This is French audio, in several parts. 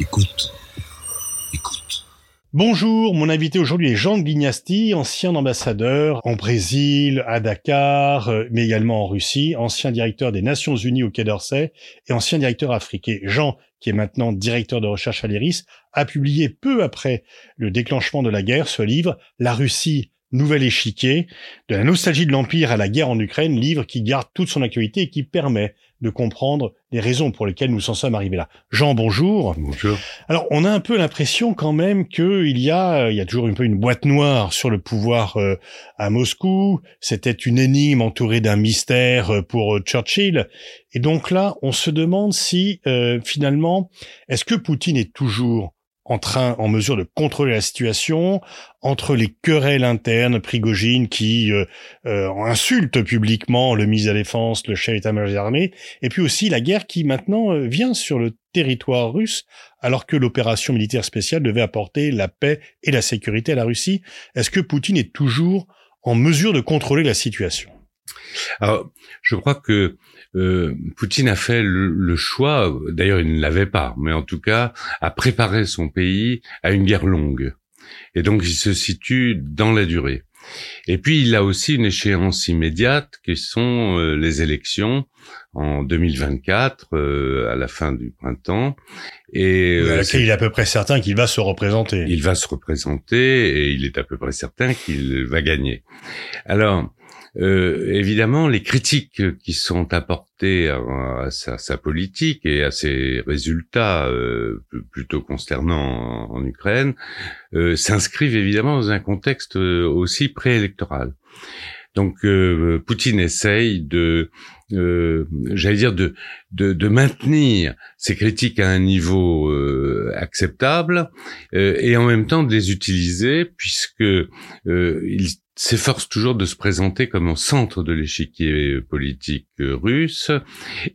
Écoute. Écoute. Bonjour, mon invité aujourd'hui est Jean Guignasti, ancien ambassadeur en Brésil, à Dakar, euh, mais également en Russie, ancien directeur des Nations Unies au Quai d'Orsay et ancien directeur africain. Jean, qui est maintenant directeur de recherche à l'IRIS, a publié peu après le déclenchement de la guerre ce livre, La Russie, Nouvel échiquier, de la nostalgie de l'Empire à la guerre en Ukraine, livre qui garde toute son actualité et qui permet de comprendre les raisons pour lesquelles nous en sommes arrivés là. Jean, bonjour. Bonjour. Alors, on a un peu l'impression quand même qu'il y a, il y a toujours un peu une boîte noire sur le pouvoir euh, à Moscou. C'était une énigme entourée d'un mystère euh, pour euh, Churchill. Et donc là, on se demande si finalement, est-ce que Poutine est toujours en train, en mesure de contrôler la situation entre les querelles internes, Prigogine qui euh, euh, insulte publiquement le ministre de la Défense, le chef d'état-major des armées, et puis aussi la guerre qui maintenant euh, vient sur le territoire russe, alors que l'opération militaire spéciale devait apporter la paix et la sécurité à la Russie. Est-ce que Poutine est toujours en mesure de contrôler la situation? Alors, je crois que euh, Poutine a fait le, choix, d'ailleurs il ne l'avait pas, mais en tout cas a préparé son pays à une guerre longue. Et donc il se situe dans la durée. Et puis il a aussi une échéance immédiate qui sont euh, les élections en 2024 euh, à la fin du printemps et à laquelle il est à peu près certain qu'il va se représenter. Il va se représenter et il est à peu près certain qu'il va gagner. Euh, évidemment, les critiques qui sont apportées à, sa, politique et à ses résultats euh, plutôt consternants en, Ukraine euh, s'inscrivent évidemment dans un contexte aussi préélectoral. Donc Poutine essaye de, j'allais dire, de, de, de, maintenir ces critiques à un niveau acceptable et en même temps de les utiliser puisque il s'efforce toujours de se présenter comme au centre de l'échiquier politique euh, russe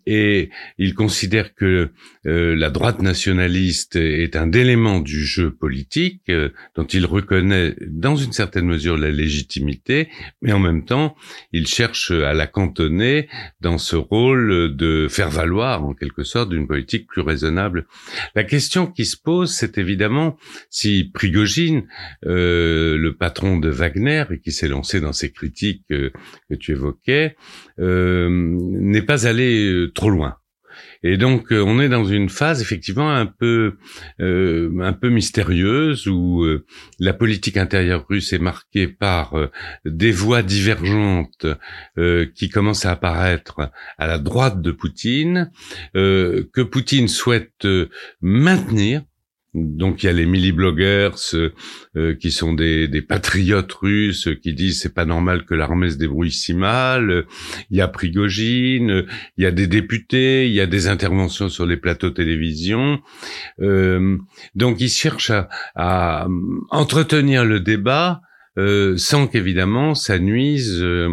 et il considère que euh, la droite nationaliste est un élément du jeu politique euh, dont il reconnaît dans une certaine mesure la légitimité, mais en même temps il cherche à la cantonner dans ce rôle de faire valoir en quelque sorte d'une politique plus raisonnable. La question qui se pose, c'est évidemment si Prigogine, le patron de Wagner, et qui s'est lancé dans ces critiques que, tu évoquais, euh, n'est pas allé euh, trop loin. Et donc euh, on est dans une phase effectivement un peu un peu mystérieuse où la politique intérieure russe est marquée par des voix divergentes qui commencent à apparaître à la droite de Poutine que Poutine souhaite maintenir donc il y a les milli-bloggers euh, qui sont des, des, patriotes russes qui disent c'est pas normal que l'armée se débrouille si mal. Il y a Prigogine, il y a des députés, il y a des interventions sur les plateaux télévision. Euh, donc ils cherchent à, à entretenir le débat euh, sans qu'évidemment ça nuise euh,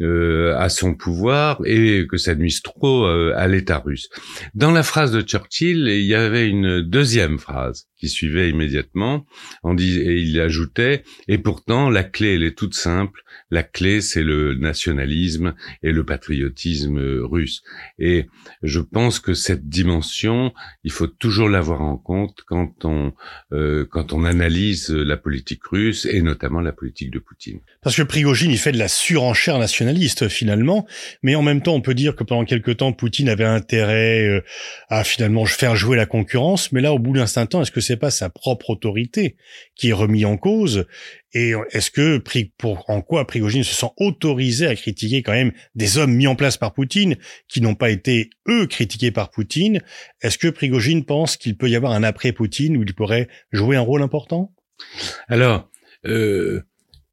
euh, à son pouvoir et que ça nuise trop à l'État russe. Dans la phrase de Churchill, il y avait une deuxième phrase qui suivait immédiatement, et il ajoutait, et pourtant la clé, elle est toute simple, la clé, c'est le nationalisme et le patriotisme russe. Et je pense que cette dimension, il faut toujours l'avoir en compte quand on euh, quand on analyse la politique russe et notamment la politique de Poutine. Parce que Prigogine, il fait de la surenchère nationaliste finalement, mais en même temps, on peut dire que pendant quelque temps, Poutine avait intérêt euh, à finalement faire jouer la concurrence, mais là, au bout d'un certain temps, est-ce que c'est pas sa propre autorité qui est remis en cause. Et est-ce que, pour, en quoi Prigogine se sent autorisé à critiquer quand même des hommes mis en place par Poutine, qui n'ont pas été, eux, critiqués par Poutine? Est-ce que Prigogine pense qu'il peut y avoir un après-Poutine où il pourrait jouer un rôle important? Alors, euh,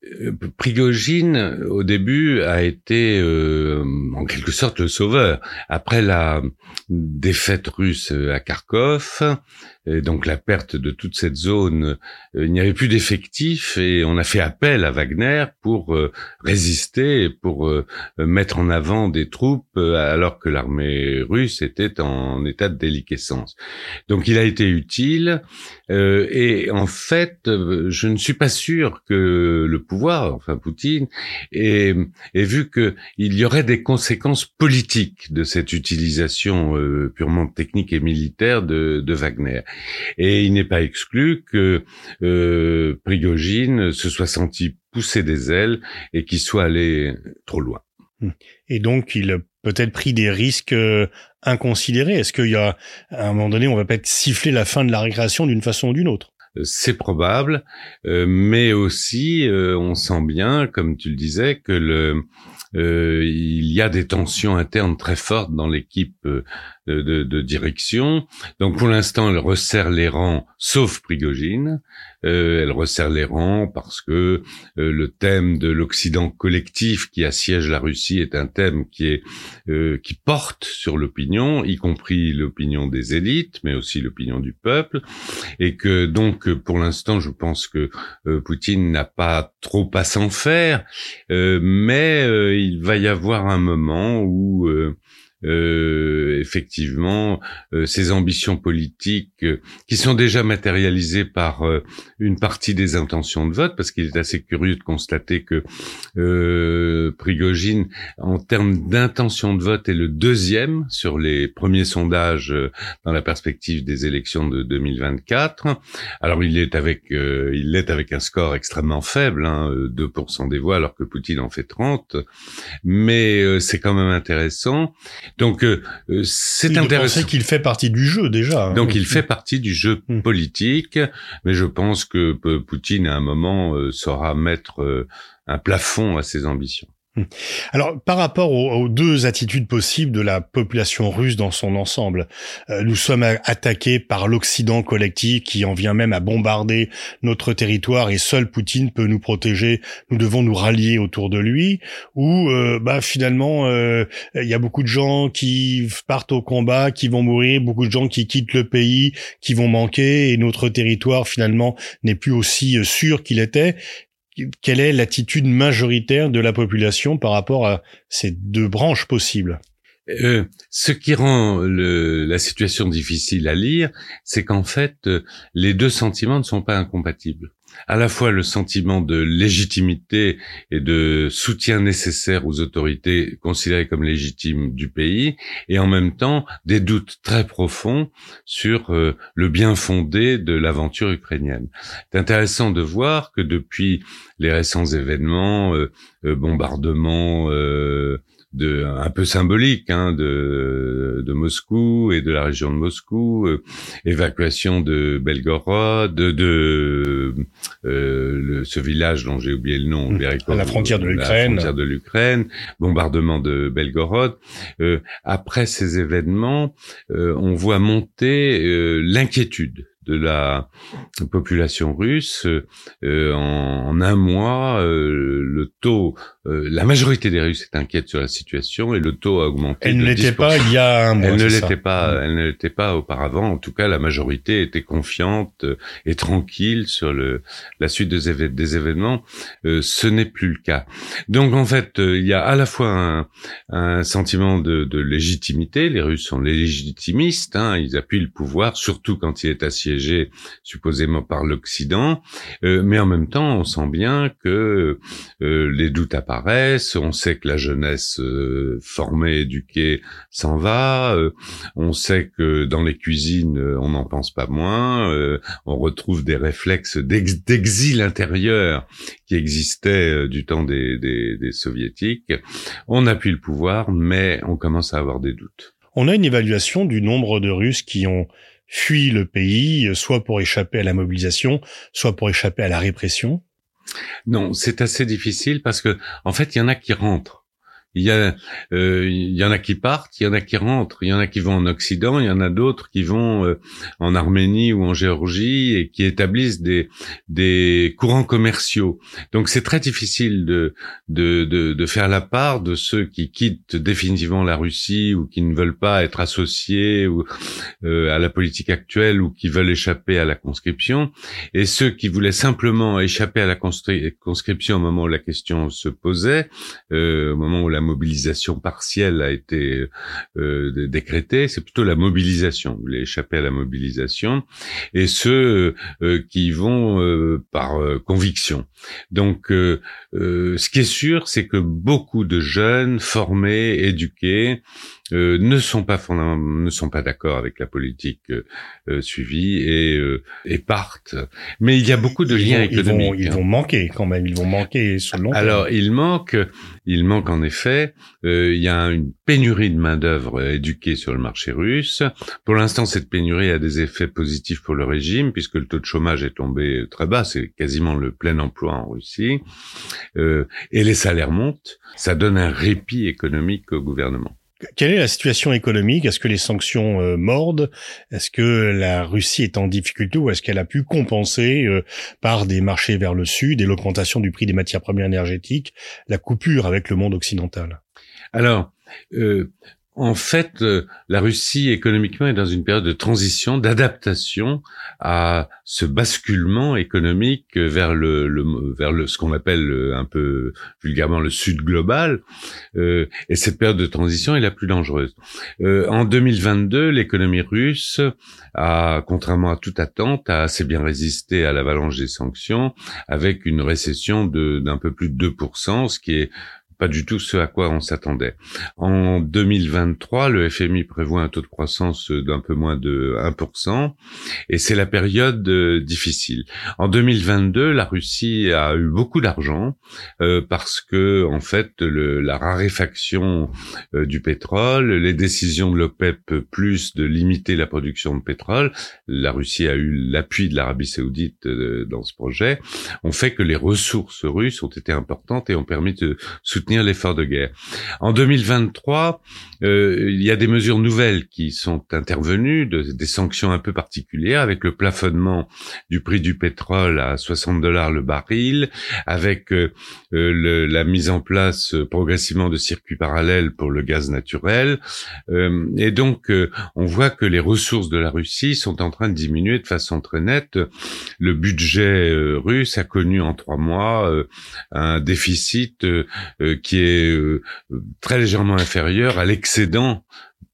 euh, Prigogine, au début, a été euh, en quelque sorte le sauveur. Après la défaite russe à Kharkov, donc la perte de toute cette zone, euh, il n'y avait plus d'effectifs et on a fait appel à Wagner pour euh, résister, pour euh, mettre en avant des troupes alors que l'armée russe était en état de déliquescence. Donc il a été utile et en fait, je ne suis pas sûr que le pouvoir, enfin Poutine, ait, vu qu'il y aurait des conséquences politiques de cette utilisation purement technique et militaire de Wagner. Et il n'est pas exclu que euh, Prigogine se soit senti pousser des ailes et qu'il soit allé trop loin. Et donc, il a peut-être pris des risques euh, inconsidérés. Est-ce qu'il y a, à un moment donné, on va peut-être siffler la fin de la récréation d'une façon ou d'une autre? C'est probable, euh, mais aussi on sent bien, comme tu le disais, que le euh, il y a des tensions internes très fortes dans l'équipe euh, de, de, de, direction. Donc pour l'instant, elle resserre les rangs, sauf Prigogine. Euh, elle resserre les rangs parce que euh, le thème de l'Occident collectif qui assiège la Russie est un thème qui est euh, qui porte sur l'opinion, y compris l'opinion des élites, mais aussi l'opinion du peuple, et que donc pour l'instant, je pense que Poutine n'a pas trop à s'en faire, mais il va y avoir un moment où euh, effectivement euh, ces ambitions politiques euh, qui sont déjà matérialisées par une partie des intentions de vote, parce qu'il est assez curieux de constater que Prigogine, en termes d'intention de vote, est le deuxième sur les premiers sondages dans la perspective des élections de 2024. Alors il est avec il est avec un score extrêmement faible, hein, 2% des voix, alors que Poutine en fait 30, mais c'est quand même intéressant. Donc euh, c'est intéressant. qu'il fait partie du jeu déjà. Hein. Donc il fait partie du jeu hmm. politique, mais je pense que Poutine à un moment euh, saura mettre euh, un plafond à ses ambitions. Hmm. Alors, par rapport aux, deux attitudes possibles de la population russe dans son ensemble, euh, nous sommes attaqués par l'Occident collectif qui en vient même à bombarder notre territoire et seul Poutine peut nous protéger. Nous devons nous rallier autour de lui. Ou, euh, bah, finalement, euh, il y a beaucoup de gens qui partent au combat, qui vont mourir, beaucoup de gens qui quittent le pays, qui vont manquer et notre territoire finalement n'est plus aussi sûr qu'il était quelle est l'attitude majoritaire de la population par rapport à ces deux branches possibles? Euh, ce qui rend la situation difficile à lire, c'est qu'en fait, euh, les deux sentiments ne sont pas incompatibles à la fois le sentiment de légitimité et de soutien nécessaire aux autorités considérées comme légitimes du pays, et en même temps des doutes très profonds sur euh, le bien fondé de l'aventure ukrainienne. C'est intéressant de voir que depuis les récents événements, euh, euh, bombardements de un peu symbolique hein, de, de Moscou et de la région de Moscou, euh, évacuation de Belgorod, de, de euh, le, ce village dont j'ai oublié le nom, mmh. à la frontière de l'Ukraine, frontière de l'Ukraine, bombardement de Belgorod. Euh, après ces événements, euh, on voit monter l'inquiétude de la population russe, euh, en, un mois, euh, le taux, euh, la majorité des Russes est inquiète sur la situation et le taux a augmenté. Elle ne l'était pas il y a un mois. Elle ne l'était pas. Elle ne l'était pas auparavant. En tout cas, la majorité était confiante et tranquille sur le la suite des, des événements. ce n'est plus le cas. Donc en fait, il y a à la fois un, un sentiment de, de, légitimité. Les Russes sont légitimistes. Hein, ils appuient le pouvoir, surtout quand il est assiégé supposément par l'Occident, euh, mais en même temps, on sent bien que euh, les doutes apparaissent, on sait que la jeunesse euh, formée, éduquée s'en va, on sait que dans les cuisines, on n'en pense pas moins, on retrouve des réflexes d'exil intérieur qui existaient du temps des, des soviétiques. On appuie le pouvoir, mais on commence à avoir des doutes. On a une évaluation du nombre de Russes qui ont fuient le pays, soit pour échapper à la mobilisation, soit pour échapper à la répression Non, c'est assez difficile parce que, en fait, il y en a qui rentrent. Il y a, euh, il y en a qui partent, il y en a qui rentrent, il y en a qui vont en Occident, il y en a d'autres qui vont euh, en Arménie ou en Géorgie et qui établissent des des courants commerciaux. Donc c'est très difficile de, de de de faire la part de ceux qui quittent définitivement la Russie ou qui ne veulent pas être associés ou euh, à la politique actuelle ou qui veulent échapper à la conscription et ceux qui voulaient simplement échapper à la conscription au moment où la question se posait, au moment où la mobilisation partielle a été euh, décrétée, c'est plutôt la mobilisation. Vous voulez échapper à la mobilisation, et ceux euh, qui vont euh, par conviction. Donc, ce qui est sûr, c'est que beaucoup de jeunes formés, éduqués, euh, ne sont pas ne sont pas d'accord avec la politique euh, suivie et, et partent. Mais il y a beaucoup de liens économiques. Ils vont, ils vont, manquer quand même. Ils vont manquer sur le long Alors, il manque, il manque en effet. il y a une pénurie de main d'œuvre éduquée sur le marché russe. Pour l'instant, cette pénurie a des effets positifs pour le régime puisque le taux de chômage est tombé très bas. C'est quasiment le plein emploi en Russie. et les salaires montent. Ça donne un répit économique au gouvernement. Quelle est la situation économique? Est-ce que les sanctions euh, mordent? Est-ce que la Russie est en difficulté ou est-ce qu'elle a pu compenser euh, par des marchés vers le sud et l'augmentation du prix des matières premières énergétiques la coupure avec le monde occidental? Alors, euh, en fait, euh, la Russie économiquement est dans une période de transition, d'adaptation à ce basculement économique vers le, vers le ce qu'on appelle euh, un peu vulgairement le Sud global. Euh, et cette période de transition est la plus dangereuse. en 2022, l'économie russe a, contrairement à toute attente, a assez bien résisté à l'avalanche des sanctions, avec une récession d'un peu plus de 2%, ce qui est pas du tout ce à quoi on s'attendait. En 2023, le FMI prévoit un taux de croissance d'un peu moins de 1%, et c'est la période euh, difficile. En 2022, la Russie a eu beaucoup d'argent euh, parce que, en fait, le, la raréfaction euh, du pétrole, les décisions de l'OPEP plus de limiter la production de pétrole, la Russie a eu l'appui de l'Arabie saoudite dans ce projet, ont fait que les ressources russes ont été importantes et ont permis de soutenir l'effort de guerre. En 2023, euh, il y a des mesures nouvelles qui sont intervenues, des sanctions un peu particulières, avec le plafonnement du prix du pétrole à 60 dollars le baril, avec euh, euh, la mise en place progressivement de circuits parallèles pour le gaz naturel. et donc, on voit que les ressources de la Russie sont en train de diminuer de façon très nette. Le budget russe a connu en trois mois un déficit qui est euh, très légèrement inférieur à l'excédent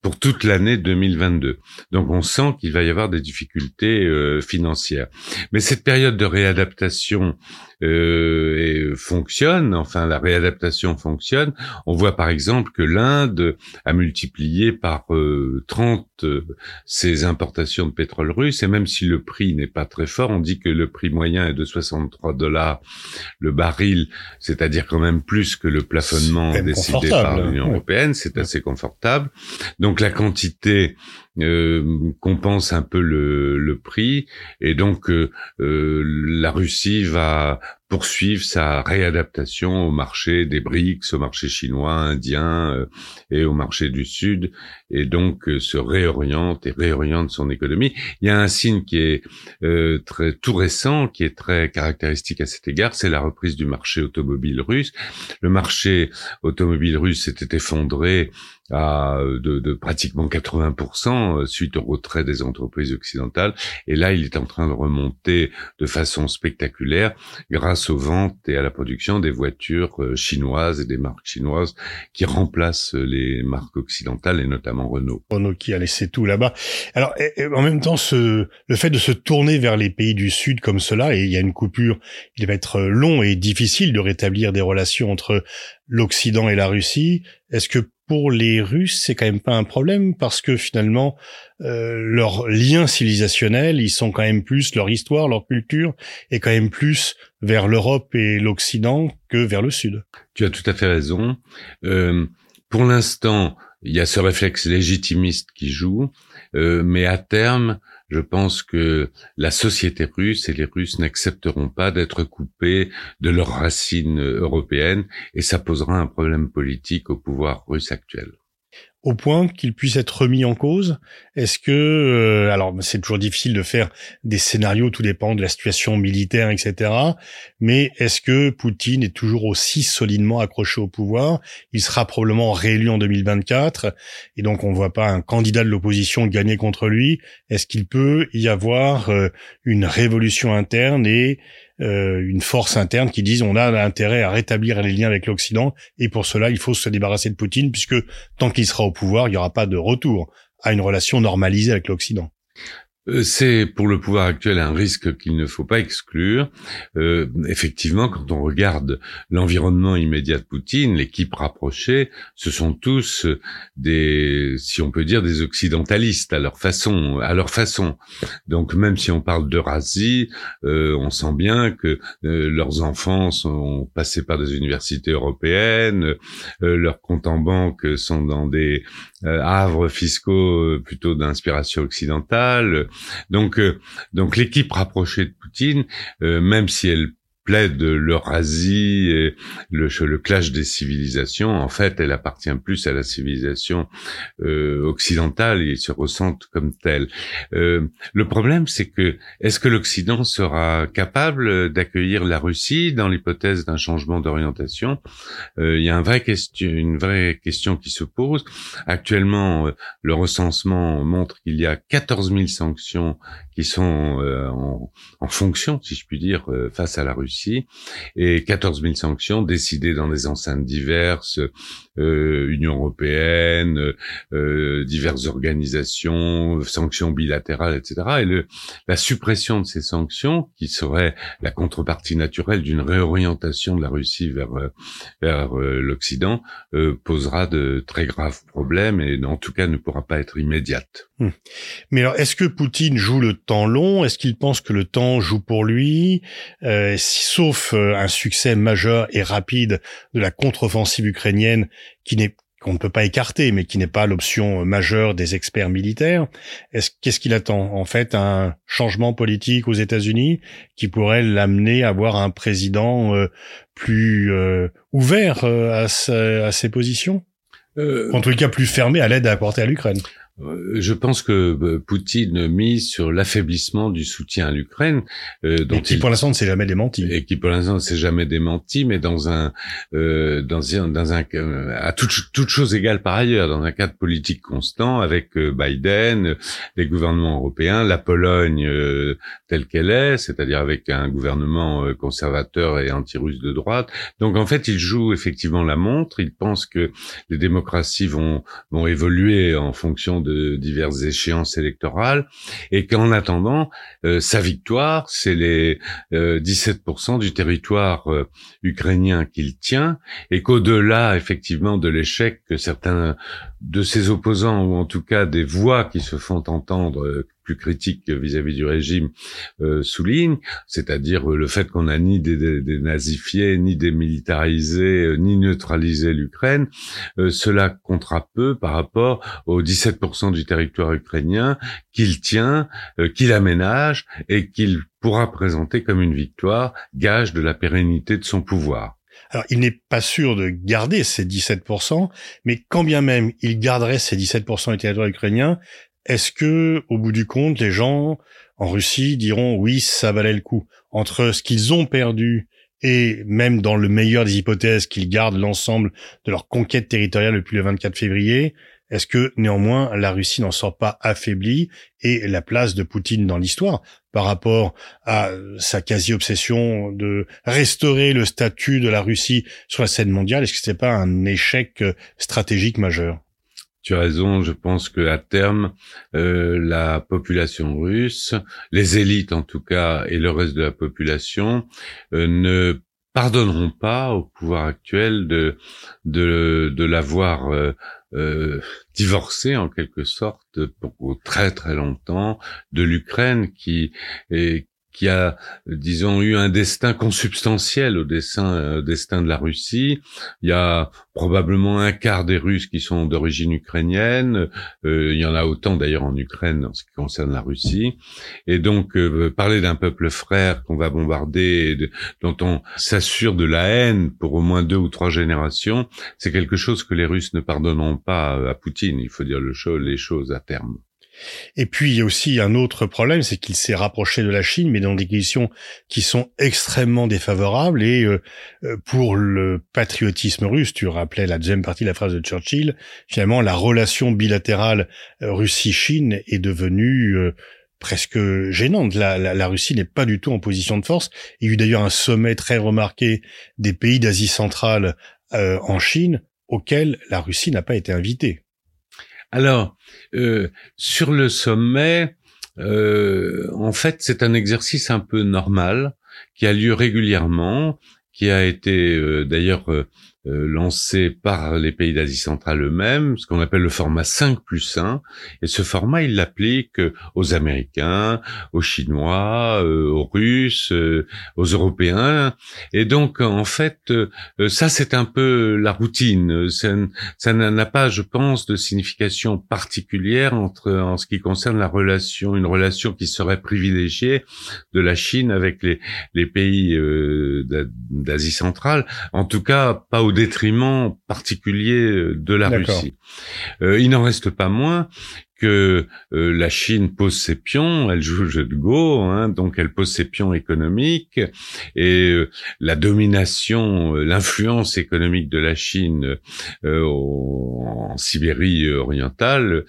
pour toute l'année 2022. Donc on sent qu'il va y avoir des difficultés euh, financières. Mais cette période de réadaptation euh, fonctionne, enfin la réadaptation fonctionne. On voit par exemple que l'Inde a multiplié par 30 euh, euh, ses importations de pétrole russe, et même si le prix n'est pas très fort, on dit que le prix moyen est de 63 dollars le baril, c'est-à-dire quand même plus que le plafonnement décidé par l'Union européenne, c'est assez confortable. Donc la quantité euh, compense un peu le, le, prix et donc euh, euh, la Russie va poursuivre sa réadaptation au marché des BRICS, au marché chinois, indien euh, et au marché du Sud, et donc se réoriente et réoriente son économie. Il y a un signe qui est très tout récent, qui est très caractéristique à cet égard, c'est la reprise du marché automobile russe. Le marché automobile russe s'était effondré à de, de pratiquement 80% euh, suite au retrait des entreprises occidentales. Et là, il est en train de remonter de façon spectaculaire grâce aux ventes et à la production des voitures euh, chinoises et des marques chinoises qui remplacent les marques occidentales et notamment Renault. Renault qui a laissé tout là-bas. Alors, en même temps, ce, le fait de se tourner vers les pays du Sud comme cela, et il y a une coupure, il va être long et difficile de rétablir des relations entre l'Occident et la Russie. Est-ce que pour les Russes, c'est quand même pas un problème parce que finalement, euh, leurs liens civilisationnels, ils sont quand même plus leur histoire, leur culture, est quand même plus vers l'Europe et l'Occident que vers le Sud. Tu as tout à fait raison. Euh, pour l'instant, il y a ce réflexe légitimiste qui joue, euh, mais à terme, je pense que la société russe et les Russes n'accepteront pas d'être coupés de leurs racines européennes et ça posera un problème politique au pouvoir russe actuel au point qu'il puisse être remis en cause Est-ce que, euh, alors c'est toujours difficile de faire des scénarios, tout dépend de la situation militaire, etc. Mais est-ce que Poutine est toujours aussi solidement accroché au pouvoir? Il sera probablement réélu en 2024, et donc on ne voit pas un candidat de l'opposition gagner contre lui. Est-ce qu'il peut y avoir euh, une révolution interne et euh, une force interne qui disent on a intérêt à rétablir les liens avec l'Occident et pour cela il faut se débarrasser de Poutine puisque tant qu'il sera au pouvoir il n'y aura pas de retour à une relation normalisée avec l'Occident. Euh, c'est pour le pouvoir actuel un risque qu'il ne faut pas exclure. Euh, effectivement, quand on regarde l'environnement immédiat de Poutine, l'équipe rapprochée, ce sont tous des, si on peut dire, des occidentalistes à leur façon, à leur façon. Donc même si on parle d'Eurasie, euh, on sent bien que euh, leurs enfants sont passés par des universités européennes, leurs comptes en banque sont dans des havres fiscaux plutôt d'inspiration occidentale. Donc, euh, donc l'équipe rapprochée de Poutine, euh, même si elle plaide l'Eurasie et le, clash des civilisations, en fait, elle appartient plus à la civilisation euh, occidentale et se ressent comme telle. Euh, le problème, c'est que est-ce que l'Occident sera capable d'accueillir la Russie dans l'hypothèse d'un changement d'orientation? Euh, Il y a une vraie question qui se pose. Actuellement, le recensement montre qu'il y a 14 000 sanctions qui sont en, fonction, si je puis dire, face à la Russie et 14 000 sanctions décidées dans des enceintes diverses, euh, Union européenne, euh, diverses organisations, sanctions bilatérales, etc. Et la suppression de ces sanctions, qui serait la contrepartie naturelle d'une réorientation de la Russie vers euh, euh, l'Occident, posera de très graves problèmes et en tout cas ne pourra pas être immédiate. Hmm. Mais alors, est-ce que Poutine joue le temps long? Est-ce qu'il pense que le temps joue pour lui? Sauf un succès majeur et rapide de la contre-offensive ukrainienne, qui n'est qu'on ne peut pas écarter, mais qui n'est pas l'option majeure des experts militaires. Est-ce qu'est-ce qu'il attend? En fait un changement politique aux États-Unis qui pourrait l'amener à avoir un président euh, plus euh, ouvert euh, à, à, ses positions, en tout cas plus fermé à l'aide apportée à l'Ukraine? euh, je pense que euh, Poutine mise sur l'affaiblissement du soutien à l'Ukraine, euh, dont et qui pour l'instant ne s'est jamais démenti, et qui pour l'instant ne s'est jamais démenti, mais dans un euh, dans un dans un à toute toute chose égale par ailleurs, dans un cadre politique constant avec Biden, les gouvernements européens, la Pologne telle qu'elle est, c'est-à-dire avec un gouvernement conservateur et anti-russe de droite. Donc en fait, il joue effectivement la montre. Il pense que les démocraties vont vont évoluer en fonction de diverses échéances électorales, et qu'en attendant, euh, sa victoire, c'est les 17% euh, du territoire euh, ukrainien qu'il tient, et qu'au-delà, effectivement, de l'échec que certains de ses opposants, ou en tout cas des voix qui se font entendre plus critique vis-à-vis du régime euh, souligne, c'est-à-dire euh, le fait qu'on a ni dénazifié, ni démilitarisé, euh, ni neutralisé l'Ukraine, euh, cela comptera peu par rapport aux 17% du territoire ukrainien qu'il tient, qu'il aménage et qu'il pourra présenter comme une victoire, gage de la pérennité de son pouvoir. Alors, il n'est pas sûr de garder ces 17%, mais quand bien même il garderait ces 17% du territoire ukrainien, est-ce que, au bout du compte, les gens en Russie diront oui, ça valait le coup? Entre ce qu'ils ont perdu et même dans le meilleur des hypothèses qu'ils gardent l'ensemble de leur conquête territoriale depuis le 24 février, est-ce que néanmoins la Russie n'en sort pas affaiblie et la place de Poutine dans l'histoire? Par rapport à sa quasi-obsession de restaurer le statut de la Russie sur la scène mondiale, est-ce que c'est pas un échec stratégique majeur? Tu as raison, je pense que à terme, euh, la population russe, les élites en tout cas, et le reste de la population euh, ne pardonneront pas au pouvoir actuel de de, de l'avoir euh, euh divorcé en quelque sorte pour très très longtemps de l'Ukraine qui est qui a, disons, eu un destin consubstantiel au destin, destin de la Russie. Il y a probablement un quart des Russes qui sont d'origine ukrainienne. Euh, il y en a autant d'ailleurs en Ukraine en ce qui concerne la Russie. Et donc, euh, parler d'un peuple frère qu'on va bombarder, dont on s'assure de la haine pour au moins deux ou trois générations, c'est quelque chose que les Russes ne pardonneront pas à Poutine. Il faut dire le les choses à terme. Et puis il y a aussi un autre problème, c'est qu'il s'est rapproché de la Chine, mais dans des conditions qui sont extrêmement défavorables. Et euh, euh, pour le patriotisme russe, tu rappelais la deuxième partie de la phrase de Churchill, finalement la relation bilatérale euh, Russie-Chine est devenue presque gênante. La, la, Russie n'est pas du tout en position de force. Il y a eu d'ailleurs un sommet très remarqué des pays d'Asie centrale en Chine auquel la Russie n'a pas été invitée. Alors, euh, sur le sommet, en fait, c'est un exercice un peu normal qui a lieu régulièrement, qui a été d'ailleurs euh, lancé par les pays d'Asie centrale eux-mêmes, ce qu'on appelle le format 5 plus 1. Et ce format, il l'applique aux Américains, aux Chinois, euh, aux Russes, euh, aux Européens. Et donc, en fait, ça, c'est un peu la routine. Ça n'a pas, je pense, de signification particulière entre, en ce qui concerne la relation, une relation qui serait privilégiée de la Chine avec les, les pays d'Asie centrale. En tout cas, pas au détriment particulier de la Russie. Euh, il n'en reste pas moins que euh, la Chine pose ses pions, elle joue le jeu de Go, hein, donc elle pose ses pions économiques et euh, la domination, euh, l'influence économique de la Chine en Sibérie orientale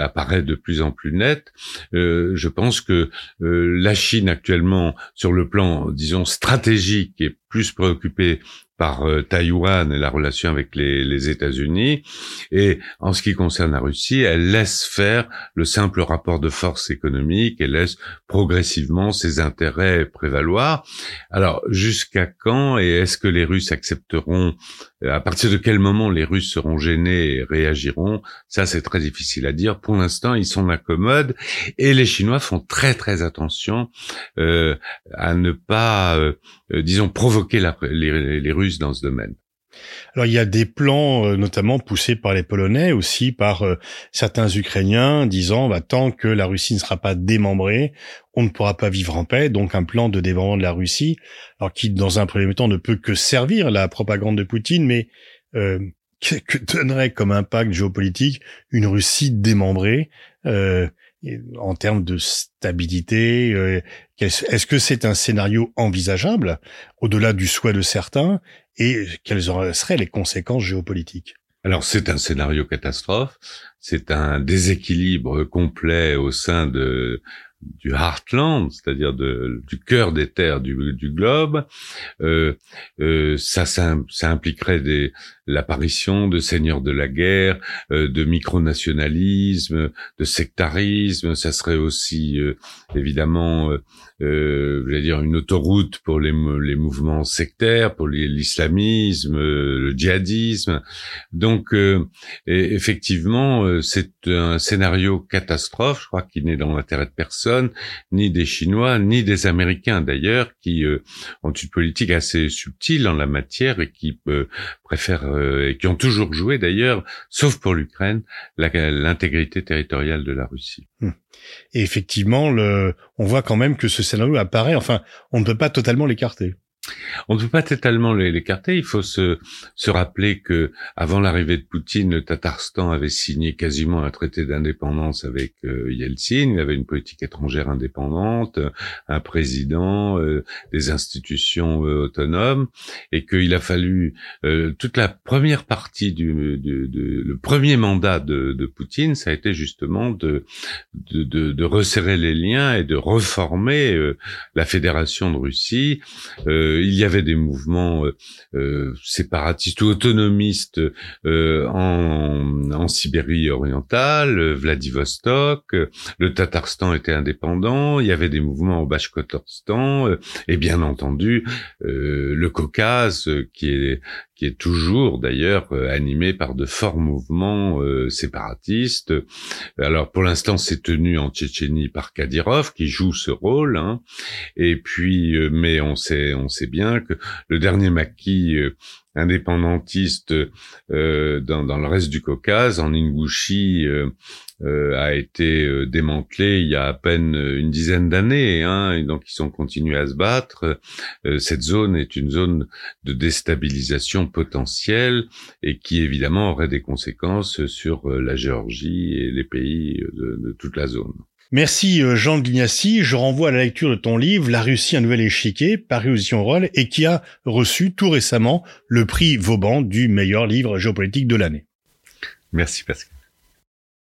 apparaît de plus en plus nette. je pense que la Chine actuellement, sur le plan, disons, stratégique, est plus préoccupée par euh, Taïwan et la relation avec les, les États-Unis. Et en ce qui concerne la Russie, elle laisse faire le simple rapport de force économique, elle laisse progressivement ses intérêts prévaloir. Alors, jusqu'à quand et est-ce que les Russes accepteront à partir de quel moment les Russes seront gênés et réagiront? Ça, c'est très difficile à dire. Pour l'instant, ils sont incommodes et les Chinois font très très attention euh, à ne pas, euh, disons, provoquer les Russes dans ce domaine. Alors il y a des plans notamment poussés par les Polonais, aussi par certains Ukrainiens, disant bah, tant que la Russie ne sera pas démembrée, on ne pourra pas vivre en paix. Donc un plan de démembrement de la Russie, alors qui dans un premier temps ne peut que servir la propagande de Poutine, mais que, que, donnerait comme impact géopolitique une Russie démembrée en termes de stabilité Est-ce que c'est un scénario envisageable au-delà du souhait de certains et quelles seraient les conséquences géopolitiques? Alors c'est un scénario catastrophe, c'est un déséquilibre complet au sein de du heartland, c'est-à-dire du cœur des terres du, globe. Euh, euh, ça, ça, impliquerait des, l'apparition de seigneurs de la guerre, euh, de micronationalisme, de sectarisme. Ça serait aussi évidemment, euh, je vais dire, une autoroute pour les, les mouvements sectaires, pour l'islamisme, le djihadisme. Donc, effectivement, c'est un scénario catastrophe. Je crois qu'il n'est dans l'intérêt de personne ni des Chinois, ni des Américains d'ailleurs, qui euh, ont une politique assez subtile en la matière et qui euh, préfèrent euh, et qui ont toujours joué d'ailleurs, sauf pour l'Ukraine, l'intégrité territoriale de la Russie. Hmm. Et effectivement, on voit quand même que ce scénario apparaît. Enfin, on ne peut pas totalement l'écarter. On ne peut pas totalement l'écarter. Il faut se, se rappeler que avant l'arrivée de Poutine, le Tatarstan avait signé quasiment un traité d'indépendance avec euh, Yeltsin. Il avait une politique étrangère indépendante, un président, euh, des institutions euh, autonomes, et qu'il a fallu toute la première partie du, le premier mandat de, de, Poutine, ça a été justement de, de, de, resserrer les liens et de reformer la fédération de Russie. Il y avait des mouvements euh, euh, séparatistes ou autonomistes en, en, Sibérie orientale, Vladivostok, le Tatarstan était indépendant, il y avait des mouvements au Bashkortostan et bien entendu le Caucase qui est qui est toujours d'ailleurs euh, animé par de forts mouvements euh, séparatistes. Alors pour l'instant, c'est tenu en Tchétchénie par Kadyrov qui joue ce rôle. Hein. Et puis, euh, mais on sait, on sait bien que le dernier maquis indépendantiste euh, dans, dans, le reste du Caucase, en Ingouchie, euh, euh, a été démantelé il y a à peine une dizaine d'années, hein, et donc ils ont continué à se battre. cette zone est une zone de déstabilisation potentielle et qui évidemment aurait des conséquences sur la Géorgie et les pays de, de toute la zone. Merci euh, Jean de Lignassi. Je renvoie à la lecture de ton livre La Russie, un nouvel échiquier, paru aux Roll, et qui a reçu tout récemment le prix Vauban du meilleur livre géopolitique de l'année. Merci Pascal.